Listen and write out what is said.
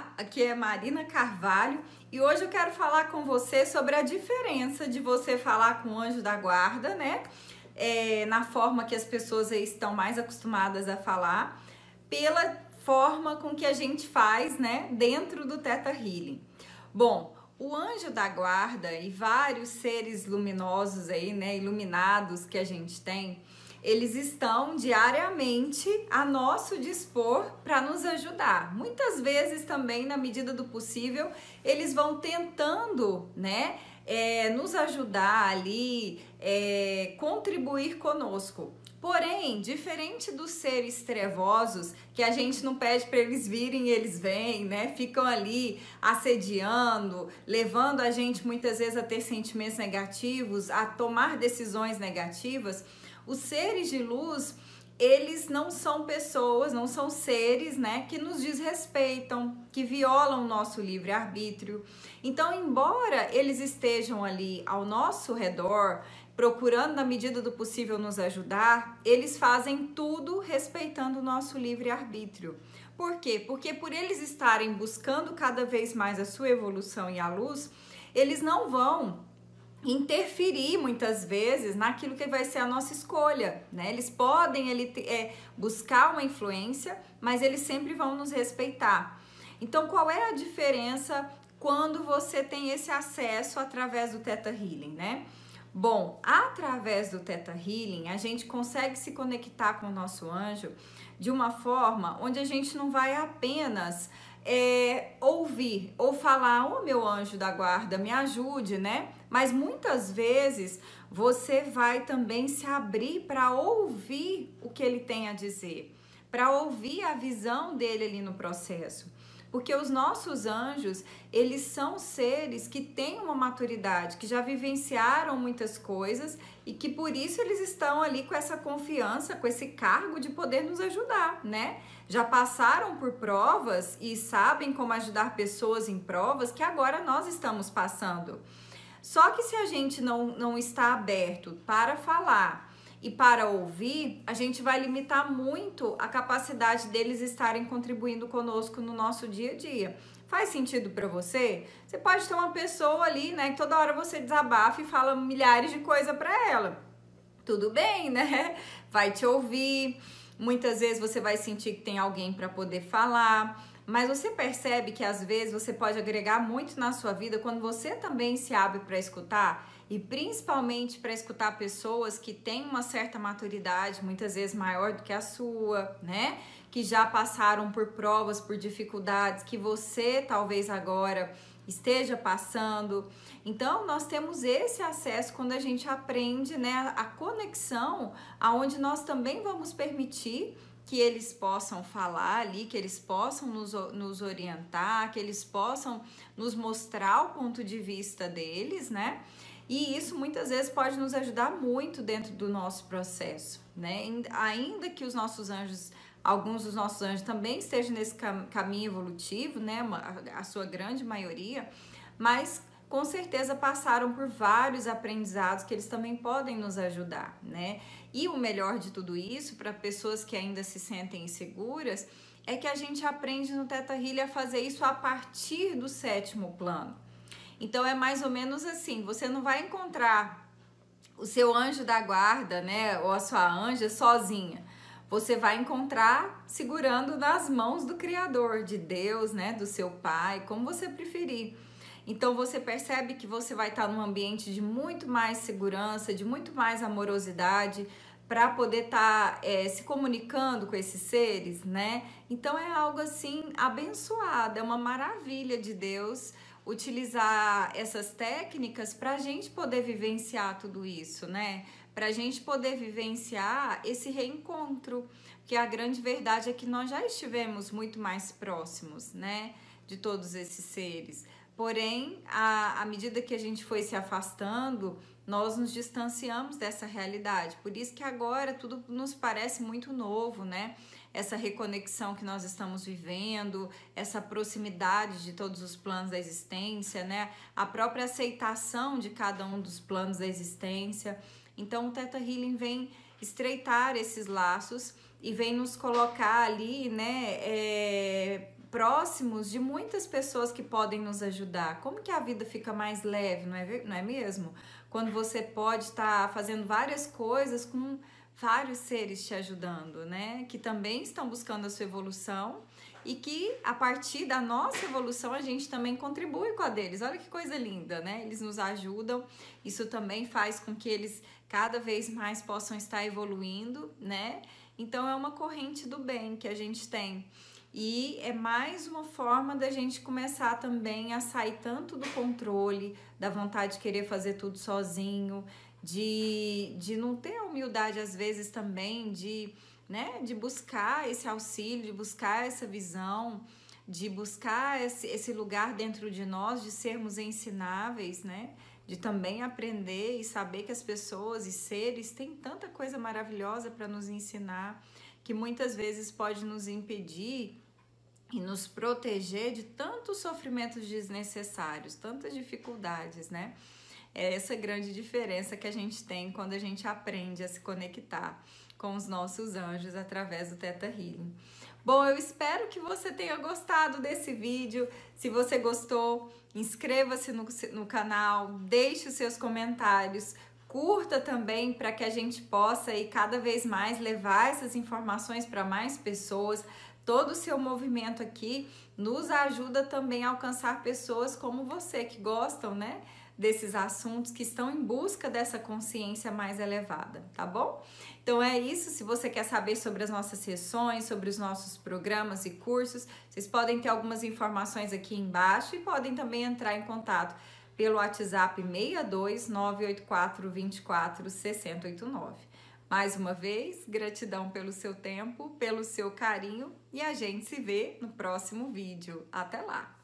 Olá, aqui é Marina Carvalho e hoje eu quero falar com você sobre a diferença de você falar com o anjo da guarda, né? É, na forma que as pessoas estão mais acostumadas a falar, pela forma com que a gente faz, né, dentro do Teta Healing. Bom, o anjo da guarda e vários seres luminosos aí, né, iluminados que a gente tem, eles estão diariamente a nosso dispor para nos ajudar. Muitas vezes também, na medida do possível, eles vão tentando, né, é, nos ajudar ali, é, contribuir conosco. Porém, diferente dos seres trevosos, que a gente não pede para eles virem e eles vêm, né? Ficam ali assediando, levando a gente muitas vezes a ter sentimentos negativos, a tomar decisões negativas. Os seres de luz, eles não são pessoas, não são seres, né, que nos desrespeitam, que violam o nosso livre arbítrio. Então, embora eles estejam ali ao nosso redor, procurando na medida do possível nos ajudar, eles fazem tudo respeitando o nosso livre arbítrio. Por quê? Porque por eles estarem buscando cada vez mais a sua evolução e a luz, eles não vão interferir muitas vezes naquilo que vai ser a nossa escolha, né? Eles podem ele, é, buscar uma influência, mas eles sempre vão nos respeitar. Então, qual é a diferença quando você tem esse acesso através do Teta Healing, né? Bom, através do Teta Healing, a gente consegue se conectar com o nosso anjo de uma forma onde a gente não vai apenas é, ouvir ou falar, ô oh, meu anjo da guarda, me ajude, né? Mas muitas vezes você vai também se abrir para ouvir o que ele tem a dizer, para ouvir a visão dele ali no processo. Porque os nossos anjos, eles são seres que têm uma maturidade, que já vivenciaram muitas coisas e que por isso eles estão ali com essa confiança, com esse cargo de poder nos ajudar, né? Já passaram por provas e sabem como ajudar pessoas em provas que agora nós estamos passando. Só que se a gente não, não está aberto para falar, e para ouvir, a gente vai limitar muito a capacidade deles estarem contribuindo conosco no nosso dia a dia. Faz sentido para você? Você pode ter uma pessoa ali, né, que toda hora você desabafa e fala milhares de coisas para ela. Tudo bem, né? Vai te ouvir. Muitas vezes você vai sentir que tem alguém para poder falar. Mas você percebe que às vezes você pode agregar muito na sua vida quando você também se abre para escutar e principalmente para escutar pessoas que têm uma certa maturidade, muitas vezes maior do que a sua, né? Que já passaram por provas, por dificuldades que você talvez agora esteja passando. Então, nós temos esse acesso quando a gente aprende, né, a conexão aonde nós também vamos permitir que eles possam falar ali, que eles possam nos, nos orientar, que eles possam nos mostrar o ponto de vista deles, né? E isso muitas vezes pode nos ajudar muito dentro do nosso processo, né? Ainda que os nossos anjos, alguns dos nossos anjos também estejam nesse cam caminho evolutivo, né? A sua grande maioria, mas com certeza passaram por vários aprendizados que eles também podem nos ajudar, né? E o melhor de tudo isso, para pessoas que ainda se sentem inseguras, é que a gente aprende no Teta Healing a fazer isso a partir do sétimo plano. Então é mais ou menos assim, você não vai encontrar o seu anjo da guarda, né, ou a sua anja sozinha. Você vai encontrar segurando nas mãos do criador, de Deus, né, do seu pai, como você preferir. Então você percebe que você vai estar num ambiente de muito mais segurança, de muito mais amorosidade, para poder estar tá, é, se comunicando com esses seres, né? Então é algo assim abençoado, é uma maravilha de Deus utilizar essas técnicas para a gente poder vivenciar tudo isso, né? Para a gente poder vivenciar esse reencontro, que a grande verdade é que nós já estivemos muito mais próximos, né? De todos esses seres. Porém, à, à medida que a gente foi se afastando, nós nos distanciamos dessa realidade. Por isso que agora tudo nos parece muito novo, né? Essa reconexão que nós estamos vivendo, essa proximidade de todos os planos da existência, né? A própria aceitação de cada um dos planos da existência. Então, o Teta Healing vem estreitar esses laços e vem nos colocar ali, né? É, próximos de muitas pessoas que podem nos ajudar. Como que a vida fica mais leve, não é, não é mesmo? Quando você pode estar tá fazendo várias coisas com vários seres te ajudando, né? Que também estão buscando a sua evolução e que a partir da nossa evolução a gente também contribui com a deles. Olha que coisa linda, né? Eles nos ajudam. Isso também faz com que eles cada vez mais possam estar evoluindo, né? Então é uma corrente do bem que a gente tem. E é mais uma forma da gente começar também a sair tanto do controle, da vontade de querer fazer tudo sozinho, de, de não ter a humildade às vezes também de, né, de buscar esse auxílio, de buscar essa visão, de buscar esse, esse lugar dentro de nós, de sermos ensináveis, né? De também aprender e saber que as pessoas e seres têm tanta coisa maravilhosa para nos ensinar que muitas vezes pode nos impedir e nos proteger de tantos sofrimentos desnecessários, tantas dificuldades, né? É essa grande diferença que a gente tem quando a gente aprende a se conectar com os nossos anjos através do Teta Healing. Bom, eu espero que você tenha gostado desse vídeo. Se você gostou, inscreva-se no, no canal, deixe os seus comentários, curta também para que a gente possa e cada vez mais levar essas informações para mais pessoas. Todo o seu movimento aqui nos ajuda também a alcançar pessoas como você que gostam, né? Desses assuntos que estão em busca dessa consciência mais elevada, tá bom? Então é isso. Se você quer saber sobre as nossas sessões, sobre os nossos programas e cursos, vocês podem ter algumas informações aqui embaixo e podem também entrar em contato pelo WhatsApp 62 984 24 6089. Mais uma vez, gratidão pelo seu tempo, pelo seu carinho e a gente se vê no próximo vídeo. Até lá!